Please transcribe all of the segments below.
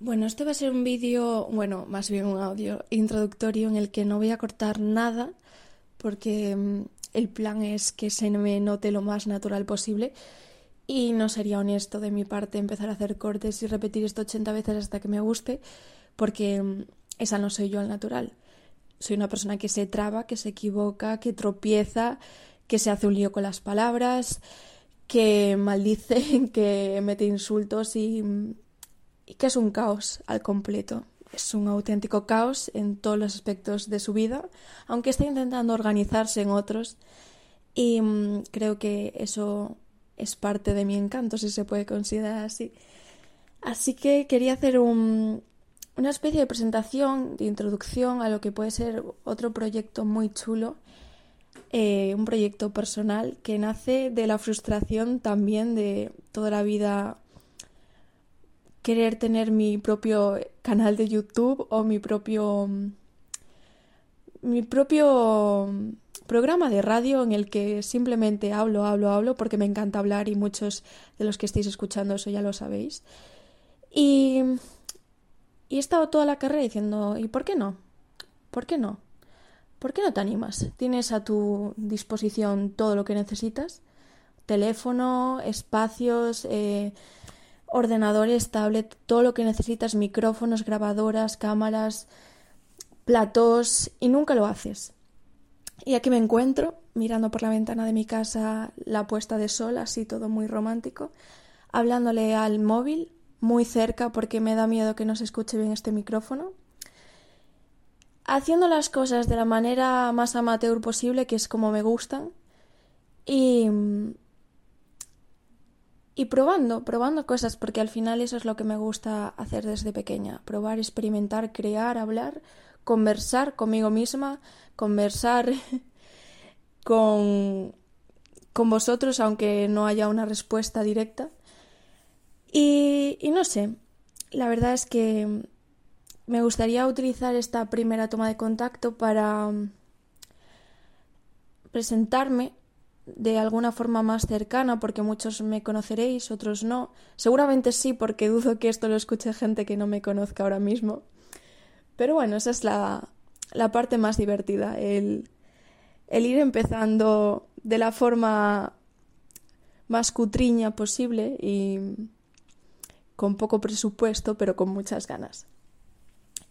Bueno, este va a ser un vídeo, bueno, más bien un audio introductorio en el que no voy a cortar nada porque mm, el plan es que se me note lo más natural posible y no sería honesto de mi parte empezar a hacer cortes y repetir esto 80 veces hasta que me guste porque mm, esa no soy yo al natural. Soy una persona que se traba, que se equivoca, que tropieza, que se hace un lío con las palabras, que maldice, que mete insultos y, y que es un caos al completo. Es un auténtico caos en todos los aspectos de su vida, aunque está intentando organizarse en otros. Y mm, creo que eso es parte de mi encanto, si se puede considerar así. Así que quería hacer un, una especie de presentación, de introducción a lo que puede ser otro proyecto muy chulo, eh, un proyecto personal que nace de la frustración también de toda la vida querer tener mi propio canal de YouTube o mi propio mi propio programa de radio en el que simplemente hablo, hablo, hablo porque me encanta hablar y muchos de los que estáis escuchando eso ya lo sabéis. Y y he estado toda la carrera diciendo, ¿y por qué no? ¿Por qué no? ¿Por qué no te animas? Tienes a tu disposición todo lo que necesitas. Teléfono, espacios, eh, ordenadores, tablet, todo lo que necesitas, micrófonos, grabadoras, cámaras, platos, y nunca lo haces. Y aquí me encuentro, mirando por la ventana de mi casa la puesta de sol, así todo muy romántico, hablándole al móvil muy cerca porque me da miedo que no se escuche bien este micrófono. Haciendo las cosas de la manera más amateur posible, que es como me gustan. Y, y probando, probando cosas, porque al final eso es lo que me gusta hacer desde pequeña. Probar, experimentar, crear, hablar, conversar conmigo misma, conversar con, con vosotros, aunque no haya una respuesta directa. Y, no sé, la verdad es que me gustaría utilizar esta primera toma de contacto para presentarme de alguna forma más cercana, porque muchos me conoceréis, otros no. Seguramente sí, porque dudo que esto lo escuche gente que no me conozca ahora mismo. Pero bueno, esa es la, la parte más divertida, el, el ir empezando de la forma más cutriña posible y con poco presupuesto, pero con muchas ganas.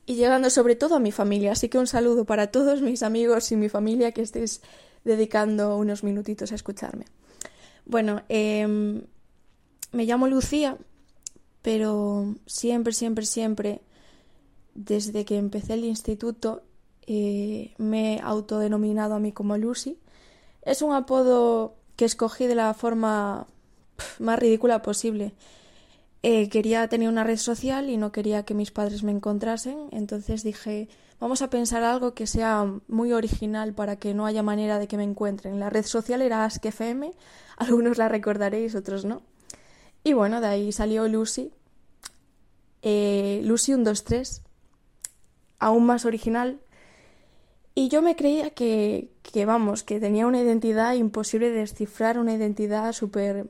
Y llegando sobre todo a mi familia, así que un saludo para todos mis amigos y mi familia que estéis dedicando unos minutitos a escucharme. Bueno, em, me llamo Lucía, pero siempre, siempre, siempre, desde que empecé el instituto, eh, me he autodenominado a mí como Lucy. Es un apodo que escogí de la forma más ridícula posible eh, quería tener una red social y no quería que mis padres me encontrasen, entonces dije, vamos a pensar algo que sea muy original para que no haya manera de que me encuentren. La red social era AskFM, algunos la recordaréis, otros no. Y bueno, de ahí salió Lucy, eh, Lucy 123, aún más original. Y yo me creía que, que, vamos, que tenía una identidad imposible de descifrar, una identidad súper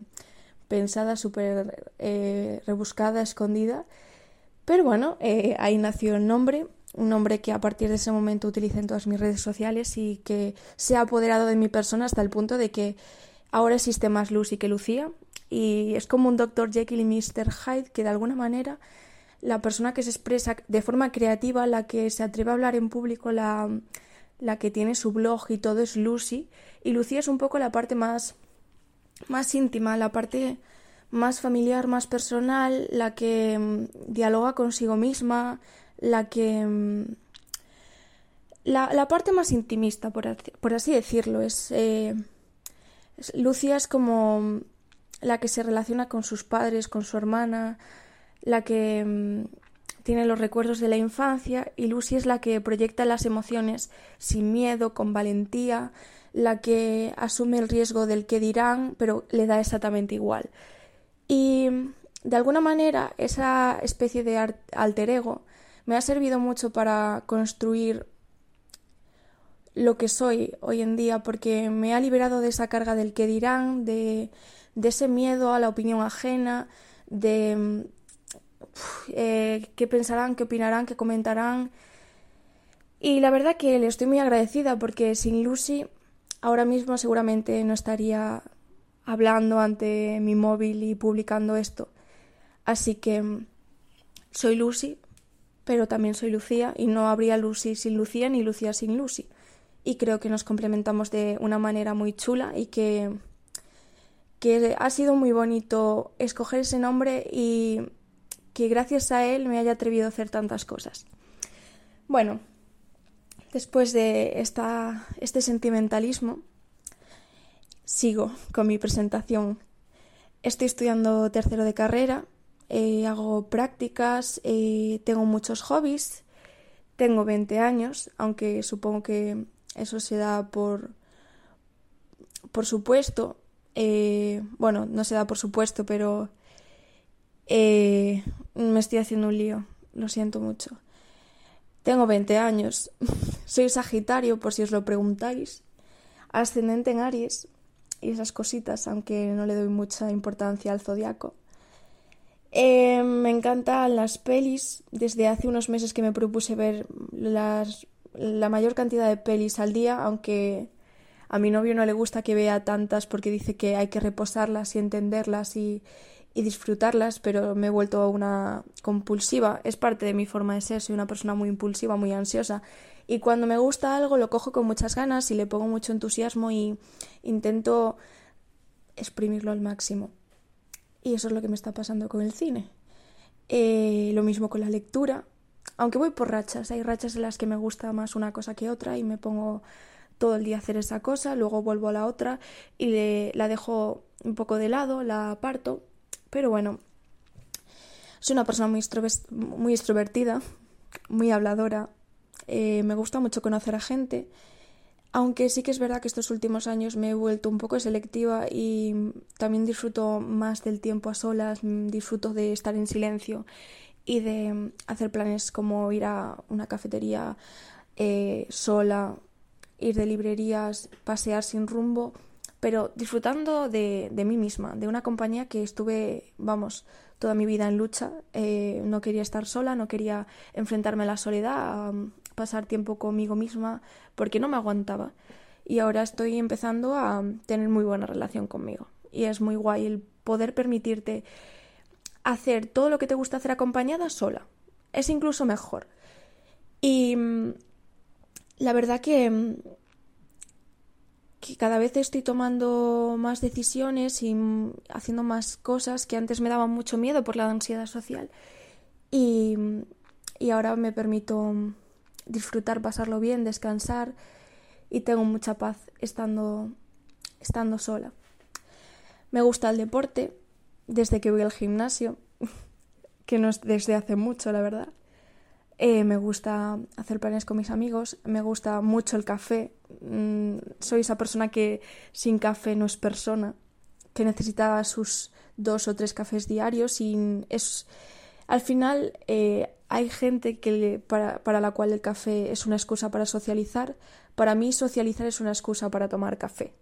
pensada, súper eh, rebuscada, escondida. Pero bueno, eh, ahí nació el nombre, un nombre que a partir de ese momento utilicé en todas mis redes sociales y que se ha apoderado de mi persona hasta el punto de que ahora existe más Lucy que Lucía. Y es como un Dr. Jekyll y Mr. Hyde que de alguna manera la persona que se expresa de forma creativa, la que se atreve a hablar en público, la, la que tiene su blog y todo es Lucy. Y Lucía es un poco la parte más más íntima, la parte más familiar, más personal, la que mm, dialoga consigo misma, la que... Mm, la, parte más intimista, por, así decirlo, es, eh, Lucia es como mm, la que se relaciona con sus padres, con su hermana, la que tiene los recuerdos de la infancia y Lucy es la que proyecta las emociones sin miedo, con valentía, la que asume el riesgo del que dirán, pero le da exactamente igual. Y de alguna manera esa especie de alter ego me ha servido mucho para construir lo que soy hoy en día porque me ha liberado de esa carga del que dirán, de, ese miedo a la opinión ajena, de eh, qué pensarán, qué opinarán, qué comentarán. Y la verdad que le estoy muy agradecida porque sin Lucy ahora mismo seguramente no estaría hablando ante mi móvil y publicando esto. Así que mm, soy Lucy, pero también soy Lucía y no habría Lucy sin Lucía ni Lucía sin Lucy. Y creo que nos complementamos de una manera muy chula y que, que ha sido muy bonito escoger ese nombre y que gracias a él me haya atrevido a hacer tantas cosas. Bueno, después de esta, este sentimentalismo, sigo con mi presentación. Estoy estudiando tercero de carrera, eh, hago prácticas, eh, tengo muchos hobbies, tengo 20 años, aunque supongo que eso se da por, por supuesto. Eh, bueno, no se da por supuesto, pero me estoy haciendo un lío, lo siento mucho. Tengo 20 años, soy Sagitario, por si os lo preguntáis, ascendente en Aries, y esas cositas, aunque no le doy mucha importancia al zodiaco. Eh, me encantan las pelis. Desde hace unos meses que me propuse ver las, la mayor cantidad de pelis al día, aunque a mi novio no le gusta que vea tantas porque dice que hay que reposarlas y entenderlas y, y disfrutarlas, pero me he vuelto una compulsiva. Es parte de mi forma de ser, soy una persona muy impulsiva, muy ansiosa y cuando me gusta algo lo cojo con muchas ganas y le pongo mucho entusiasmo y intento exprimirlo al máximo. Y eso es lo que me está pasando con el cine. Eh, lo mismo con la lectura, aunque voy por rachas, hay rachas en las que me gusta más una cosa que otra y me pongo todo el día a hacer esa cosa, luego vuelvo a la otra y la dejo un poco de lado, la aparto, pero bueno, soy una persona muy, muy extrovertida, muy habladora, eh, me gusta mucho conocer a gente, aunque sí que es verdad que estos últimos años me he vuelto un poco selectiva y también disfruto más del tiempo a solas, disfruto de estar en silencio y de hacer planes como ir a una cafetería eh, sola, ir de librerías, pasear sin rumbo, pero disfrutando de, de, mí misma, de una compañía que estuve, vamos, toda mi vida en lucha. Eh, no quería estar sola, no quería enfrentarme a la soledad, pasar tiempo conmigo misma porque no me aguantaba. Y ahora estoy empezando a tener muy buena relación conmigo. Y es muy guay el poder permitirte hacer todo lo que te gusta hacer acompañada sola. Es incluso mejor. Y mm, la verdad que, mm, que cada vez estoy tomando más decisiones y mm, haciendo más cosas que antes me daban mucho miedo por la ansiedad social. Y, y ahora me permito disfrutar, pasarlo bien, descansar y tengo mucha paz estando, estando sola. Me gusta el deporte desde que voy al gimnasio, que no es desde hace mucho, la verdad. Eh, me gusta hacer planes con mis amigos, me gusta mucho el café. Mm, soy esa persona que sin café no es persona, que necesita sus dos o tres cafés diarios y es al final eh, hay gente que para, para la cual el café es una excusa para socializar. Para mí socializar es una excusa para tomar café.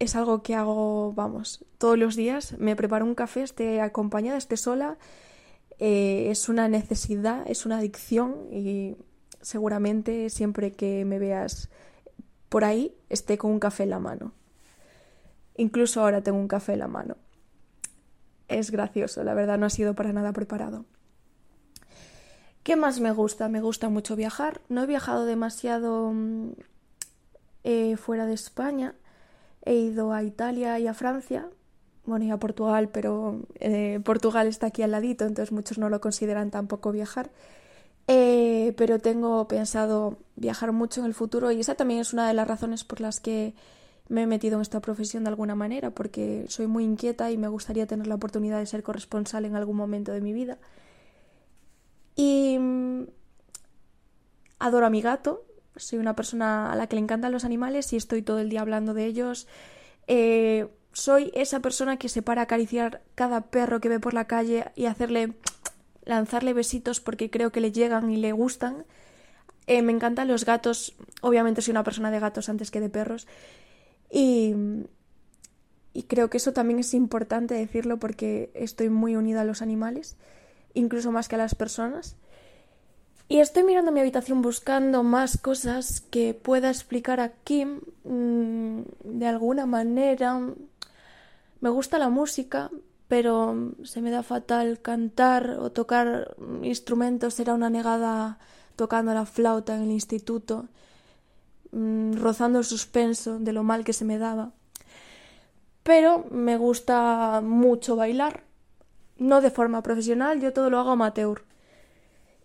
Es algo que hago, vamos, todos los días. Me preparo un café, esté acompañada, esté sola. Eh, es una necesidad, es una adicción y seguramente siempre que me veas por ahí esté con un café en la mano. Incluso ahora tengo un café en la mano. Es gracioso, la verdad no ha sido para nada preparado. ¿Qué más me gusta? Me gusta mucho viajar. No he viajado demasiado mm, eh, fuera de España. He ido a Italia y a Francia. Bueno, y a Portugal, pero eh, Portugal está aquí al ladito, entonces muchos no lo consideran tampoco viajar. Eh, pero tengo pensado viajar mucho en el futuro y esa también es una de las razones por las que me he metido en esta profesión de alguna manera, porque soy muy inquieta y me gustaría tener la oportunidad de ser corresponsal en algún momento de mi vida. Y mm, adoro a mi gato. Soy una persona a la que le encantan los animales y estoy todo el día hablando de ellos. Eh, soy esa persona que se para a acariciar cada perro que ve por la calle y hacerle lanzarle besitos porque creo que le llegan y le gustan. Eh, me encantan los gatos. Obviamente soy una persona de gatos antes que de perros. Y, y creo que eso también es importante decirlo porque estoy muy unida a los animales incluso más que a las personas. Y estoy mirando mi habitación buscando más cosas que pueda explicar aquí mm, de alguna manera. Me gusta la música, pero se me da fatal cantar o tocar instrumentos. Era una negada tocando la flauta en el instituto, mm, rozando el suspenso de lo mal que se me daba. Pero me gusta mucho bailar, no de forma profesional, yo todo lo hago amateur.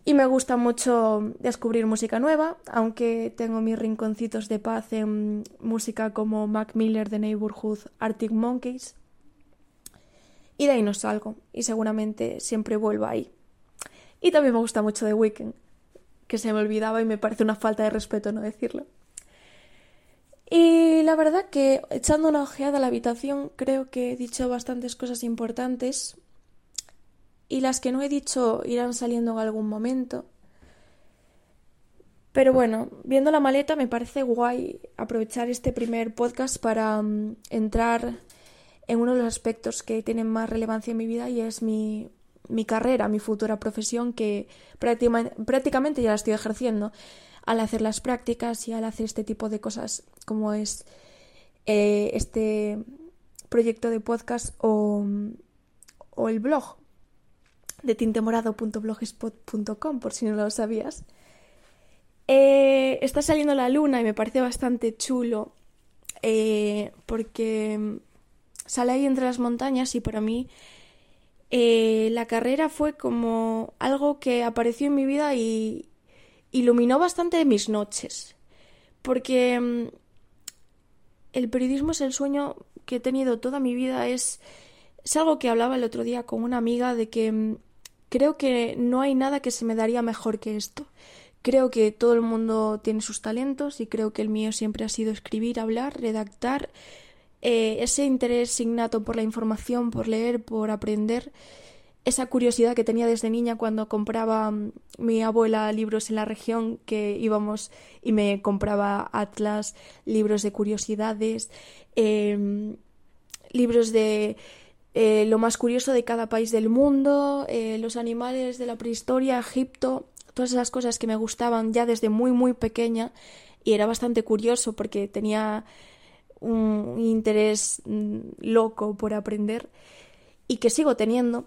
Y me gusta mucho descubrir música nueva, aunque tengo mis rinconcitos de paz en música como Mac Miller de Neighborhood, Arctic Monkeys. Y de ahí no salgo, y seguramente siempre vuelvo ahí. Y también me gusta mucho The Weeknd, que se me olvidaba y me parece una falta de respeto no decirlo. Y la verdad que echando una ojeada a la habitación creo que he dicho bastantes cosas importantes y las que no he dicho irán saliendo en algún momento. Pero bueno, viendo la maleta me parece guay aprovechar este primer podcast para mm, entrar en uno de los aspectos que tienen más relevancia en mi vida y es mi, mi carrera, mi futura profesión que prácticamente ya la estoy ejerciendo al hacer las prácticas y al hacer este tipo de cosas como es eh, este proyecto de podcast o, o el blog de tintemorado.blogspot.com, por si no lo sabías. Eh, está saliendo la luna y me parece bastante chulo eh, porque sale ahí entre las montañas y para mí eh, la carrera fue como algo que apareció en mi vida y iluminó bastante mis noches. Porque mm, el periodismo es el sueño que he tenido toda mi vida, es, es algo que hablaba el otro día con una amiga de que mm, Creo que no hay nada que se me daría mejor que esto. Creo que todo el mundo tiene sus talentos y creo que el mío siempre ha sido escribir, hablar, redactar, eh, ese interés innato por la información, por leer, por aprender, esa curiosidad que tenía desde niña cuando compraba mm, mi abuela libros en la región que íbamos y me compraba atlas, libros de curiosidades, em, libros de eh, lo más curioso de cada país del mundo, eh, los animales de la prehistoria, Egipto, todas esas cosas que me gustaban ya desde muy muy pequeña y era bastante curioso porque tenía un interés mm, loco por aprender y que sigo teniendo.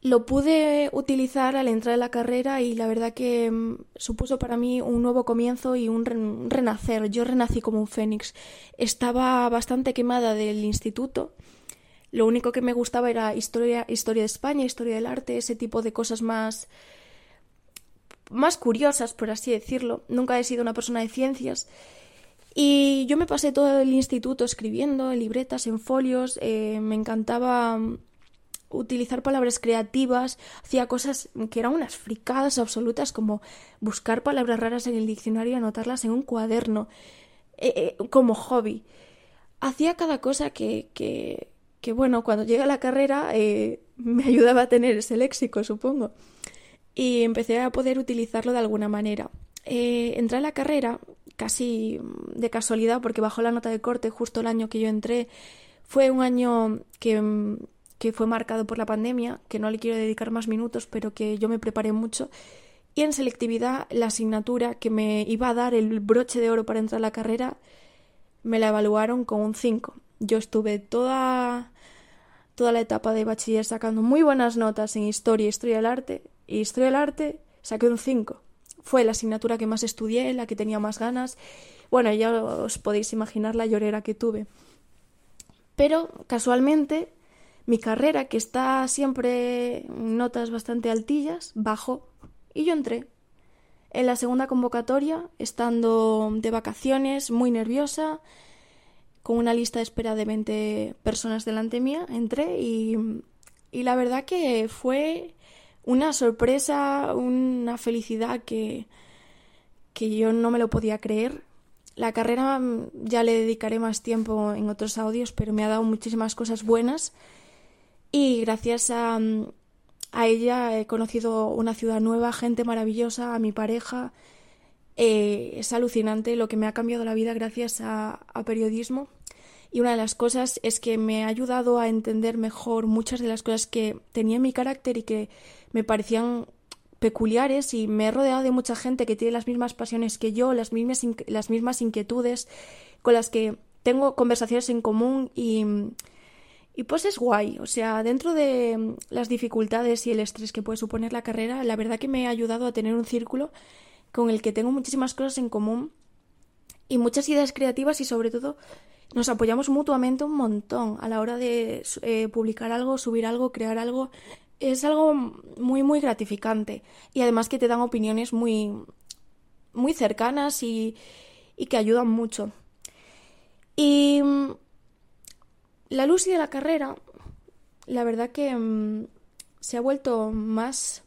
Lo pude utilizar al entrar en la carrera y la verdad que mm, supuso para mí un nuevo comienzo y un renacer. Yo renací como un fénix. Estaba bastante quemada del instituto lo único que me gustaba era historia, historia de España, historia del arte, ese tipo de cosas más más curiosas, por así decirlo. Nunca he sido una persona de ciencias. Y yo me pasé todo el instituto escribiendo en libretas, en folios. Eh, me encantaba utilizar palabras creativas. Hacía cosas que eran unas fricadas absolutas, como buscar palabras raras en el diccionario y anotarlas en un cuaderno, eh, eh, como hobby. Hacía cada cosa que, que, que bueno, cuando llegué a la carrera eh, me ayudaba a tener ese léxico, supongo. Y empecé a poder utilizarlo de alguna manera. Eh, entré a la carrera casi de casualidad porque bajó la nota de corte justo el año que yo entré. Fue un año que, que fue marcado por la pandemia, que no le quiero dedicar más minutos, pero que yo me preparé mucho. Y en selectividad, la asignatura que me iba a dar el broche de oro para entrar a la carrera, me la evaluaron con un 5. Yo estuve toda, toda la etapa de bachiller sacando muy buenas notas en historia y historia del arte. Y historia del arte saqué un 5. Fue la asignatura que más estudié, la que tenía más ganas. Bueno, ya os podéis imaginar la llorera que tuve. Pero casualmente mi carrera, que está siempre en notas bastante altillas, bajó y yo entré. En la segunda convocatoria, estando de vacaciones, muy nerviosa, con una lista de espera de 20 personas delante mía, entré y, y la verdad que fue una sorpresa, una felicidad que, que yo no me lo podía creer. La carrera mm, ya le dedicaré más tiempo en otros audios, pero me ha dado muchísimas cosas buenas y gracias a, mm, a ella he conocido una ciudad nueva, gente maravillosa, a mi pareja, eh, es alucinante lo que me ha cambiado la vida gracias a, periodismo. Y una de las cosas es que me ha ayudado a entender mejor muchas de las cosas que tenía en mi carácter y que me parecían peculiares y me he rodeado de mucha gente que tiene las mismas pasiones que yo, las mismas, las mismas inquietudes, con las que tengo conversaciones en común y, y pues es guay. O sea, dentro de las dificultades y el estrés que puede suponer la carrera, la verdad que me ha ayudado a tener un círculo con el que tengo muchísimas cosas en común y muchas ideas creativas y sobre todo nos apoyamos mutuamente un montón a la hora de eh, publicar algo, subir algo, crear algo es algo muy, muy gratificante. Y además que te dan opiniones muy, muy cercanas y, y que ayudan mucho. Y mm, la Lucy de la carrera, la verdad que mm, se ha vuelto más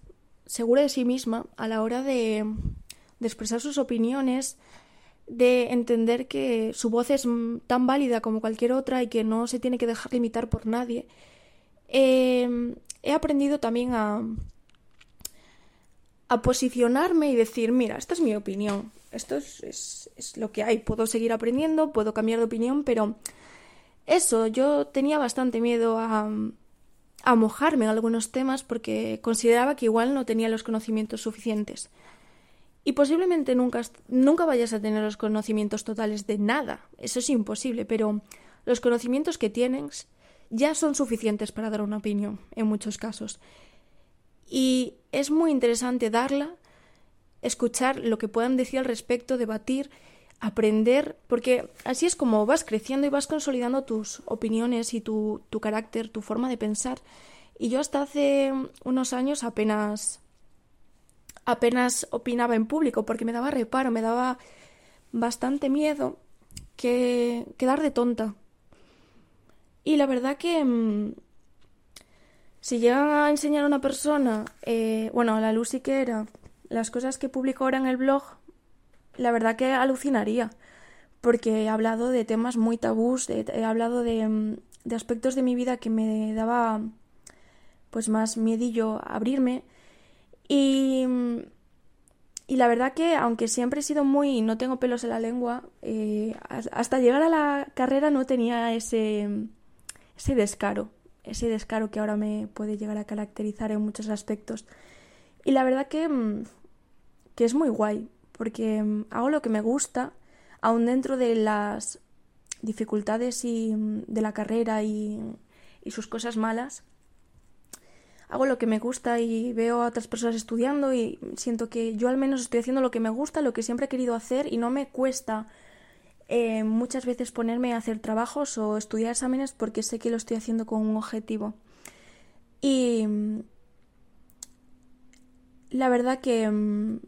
segura de sí misma a la hora de, de expresar sus opiniones, de entender que su voz es tan válida como cualquier otra y que no se tiene que dejar limitar por nadie. Eh, he aprendido también a, a posicionarme y decir, mira, esta es mi opinión, esto es, lo que hay, puedo seguir aprendiendo, puedo cambiar de opinión, pero eso, yo tenía bastante miedo a, a mojarme en algunos temas porque consideraba que igual no tenía los conocimientos suficientes. Y posiblemente nunca, nunca vayas a tener los conocimientos totales de nada, eso es imposible, pero los conocimientos que tienes ya son suficientes para dar una opinión en muchos casos. Y es muy interesante darla, escuchar lo que puedan decir al respecto, debatir, aprender, porque así es como vas creciendo y vas consolidando tus opiniones y tu, tu carácter, tu forma de pensar. Y yo hasta hace unos años apenas apenas opinaba en público porque me daba reparo, me daba bastante miedo que quedar de tonta. Y la verdad que mm, si llegan a enseñar a una persona, eh, bueno, a la Lucy que era, las cosas que publico ahora en el blog, la verdad que alucinaría, porque he hablado de temas muy tabús, he hablado de, mm, de aspectos de mi vida que me daba pues más miedillo abrirme y, y la verdad que aunque siempre he sido muy no tengo pelos en la lengua eh, hasta llegar a la carrera no tenía ese ese descaro, ese descaro que ahora me puede llegar a caracterizar en muchos aspectos. Y la verdad que, mm, que es muy guay, porque mm, hago lo que me gusta, aún dentro de las dificultades y, mm, de la carrera y, y sus cosas malas. Hago lo que me gusta y veo a otras personas estudiando y siento que yo al menos estoy haciendo lo que me gusta, lo que siempre he querido hacer y no me cuesta eh, muchas veces ponerme a hacer trabajos o estudiar exámenes porque sé que lo estoy haciendo con un objetivo. Y mm, la verdad que mm,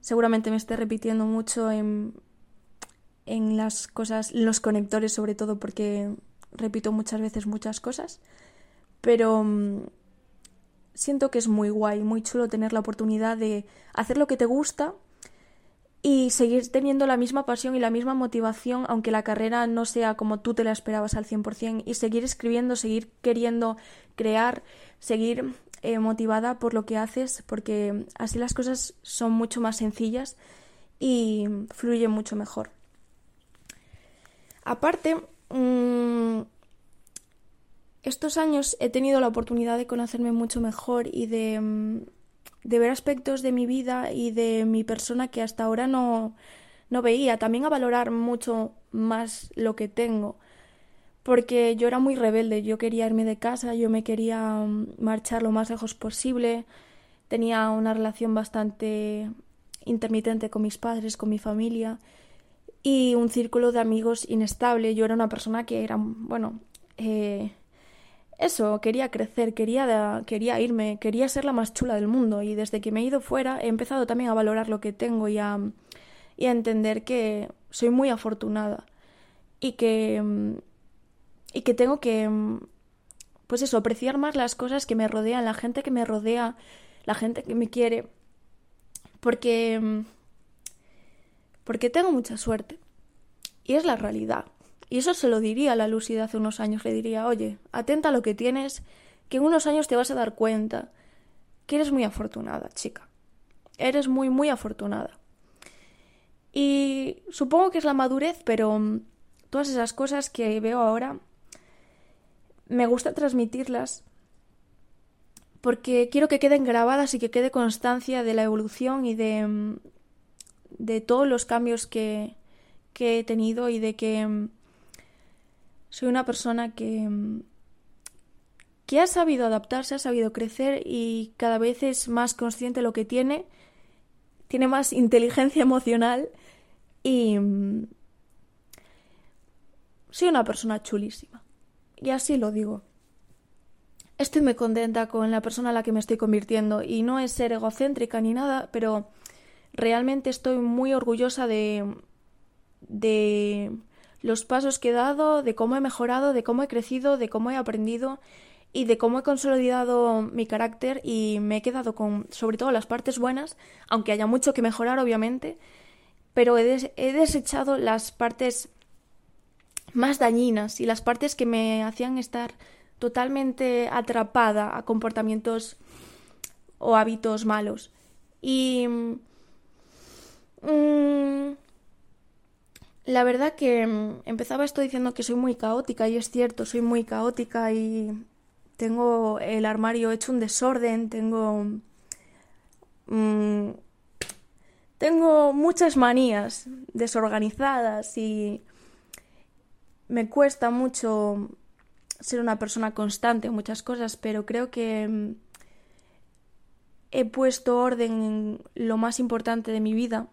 seguramente me esté repitiendo mucho en, en las cosas, los conectores sobre todo porque repito muchas veces muchas cosas, pero mm, siento que es muy guay, muy chulo tener la oportunidad de hacer lo que te gusta y seguir teniendo la misma pasión y la misma motivación, aunque la carrera no sea como tú te la esperabas al 100%, y seguir escribiendo, seguir queriendo crear, seguir eh, motivada por lo que haces, porque así las cosas son mucho más sencillas y fluyen mucho mejor. Aparte, mm, estos años he tenido la oportunidad de conocerme mucho mejor y de mm, de ver aspectos de mi vida y de mi persona que hasta ahora no, no veía. También a valorar mucho más lo que tengo. Porque yo era muy rebelde, yo quería irme de casa, yo me quería mm, marchar lo más lejos posible. Tenía una relación bastante intermitente con mis padres, con mi familia y un círculo de amigos inestable. Yo era una persona que era, bueno, eh, eso, quería crecer, quería, quería irme, quería ser la más chula del mundo y desde que me he ido fuera he empezado también a valorar lo que tengo y a, y a entender que soy muy afortunada y que, y que tengo que, pues eso, apreciar más las cosas que me rodean, la gente que me rodea, la gente que me quiere, porque, porque tengo mucha suerte y es la realidad. Y eso se lo diría a la Lucy de hace unos años. Le diría, oye, atenta a lo que tienes, que en unos años te vas a dar cuenta que eres muy afortunada, chica. Eres muy, muy afortunada. Y supongo que es la madurez, pero mm, todas esas cosas que veo ahora me gusta transmitirlas porque quiero que queden grabadas y que quede constancia de la evolución y de, mm, de todos los cambios que, que he tenido y de que mm, soy una persona que, mm, que ha sabido adaptarse, ha sabido crecer y cada vez es más consciente lo que tiene, tiene más inteligencia emocional y soy una persona chulísima. Y así lo digo estoy muy contenta con la persona a la que me estoy convirtiendo y no es ser egocéntrica ni nada, pero realmente estoy muy orgullosa de de los pasos que he dado, de cómo he mejorado, de cómo he crecido, de cómo he aprendido y de cómo he consolidado mi carácter y me he quedado con sobre todo las partes buenas, aunque haya mucho que mejorar obviamente, pero he, desechado las partes más dañinas y las partes que me hacían estar totalmente atrapada a comportamientos o hábitos malos. Y mm, la verdad que mm, empezaba esto diciendo que soy muy caótica y es cierto, soy muy caótica y tengo el armario hecho un desorden, tengo... Mm, tengo muchas manías desorganizadas y me cuesta mucho ser una persona constante en muchas cosas, pero creo que mm, he puesto orden en lo más importante de mi vida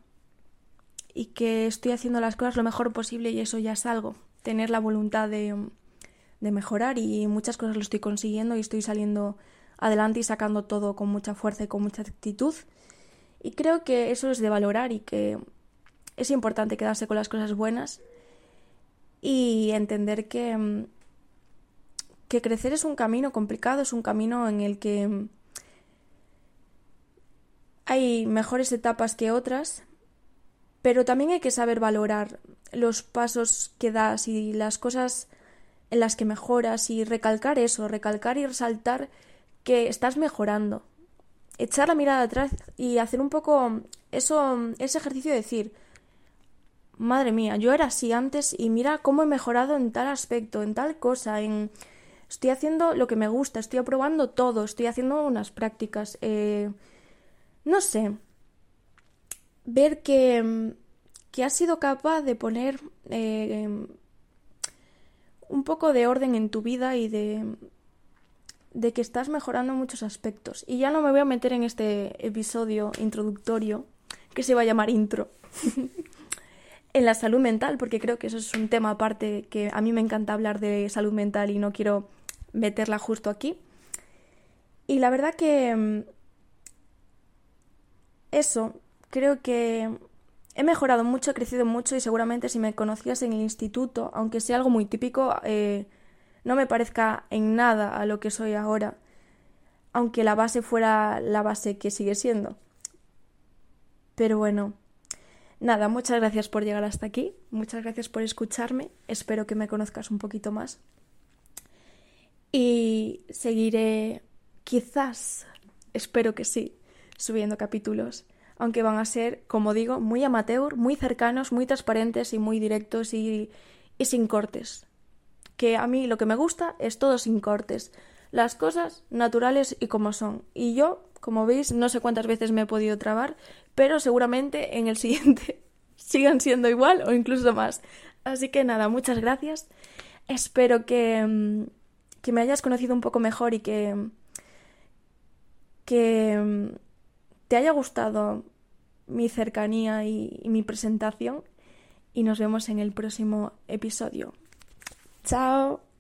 y que estoy haciendo las cosas lo mejor posible y eso ya es algo. Tener la voluntad de, de mejorar y muchas cosas lo estoy consiguiendo y estoy saliendo adelante y sacando todo con mucha fuerza y con mucha actitud. Y creo que eso es de valorar y que es importante quedarse con las cosas buenas y entender que que crecer es un camino complicado, es un camino en el que hay mejores etapas que otras, pero también hay que saber valorar los pasos que das y las cosas en las que mejoras y recalcar eso, recalcar y resaltar que estás mejorando. Echar la mirada atrás y hacer un poco eso, ese ejercicio de decir, madre mía, yo era así antes y mira cómo he mejorado en tal aspecto, en tal cosa, en Estoy haciendo lo que me gusta, estoy aprobando todo, estoy haciendo unas prácticas. Eh, no sé. Ver que, que has sido capaz de poner eh, un poco de orden en tu vida y de, de que estás mejorando muchos aspectos. Y ya no me voy a meter en este episodio introductorio, que se va a llamar intro, en la salud mental, porque creo que eso es un tema aparte que a mí me encanta hablar de salud mental y no quiero meterla justo aquí. Y la verdad que mm, eso, creo que he mejorado mucho, he crecido mucho y seguramente si me conocías en el instituto, aunque sea algo muy típico, eh, no me parezca en nada a lo que soy ahora, aunque la base fuera la base que sigue siendo. Pero bueno, nada, muchas gracias por llegar hasta aquí, muchas gracias por escucharme, espero que me conozcas un poquito más y seguiré, quizás, espero que sí, subiendo capítulos, aunque van a ser, como digo, muy amateur, muy cercanos, muy transparentes y muy directos y, y sin cortes. Que a mí lo que me gusta es todo sin cortes, las cosas naturales y como son. Y yo, como veis, no sé cuántas veces me he podido trabar, pero seguramente en el siguiente sigan siendo igual o incluso más. Así que nada, muchas gracias. Espero que mm, que me hayas conocido un poco mejor y que, que te haya gustado mi cercanía y, mi presentación y nos vemos en el próximo episodio. Chao.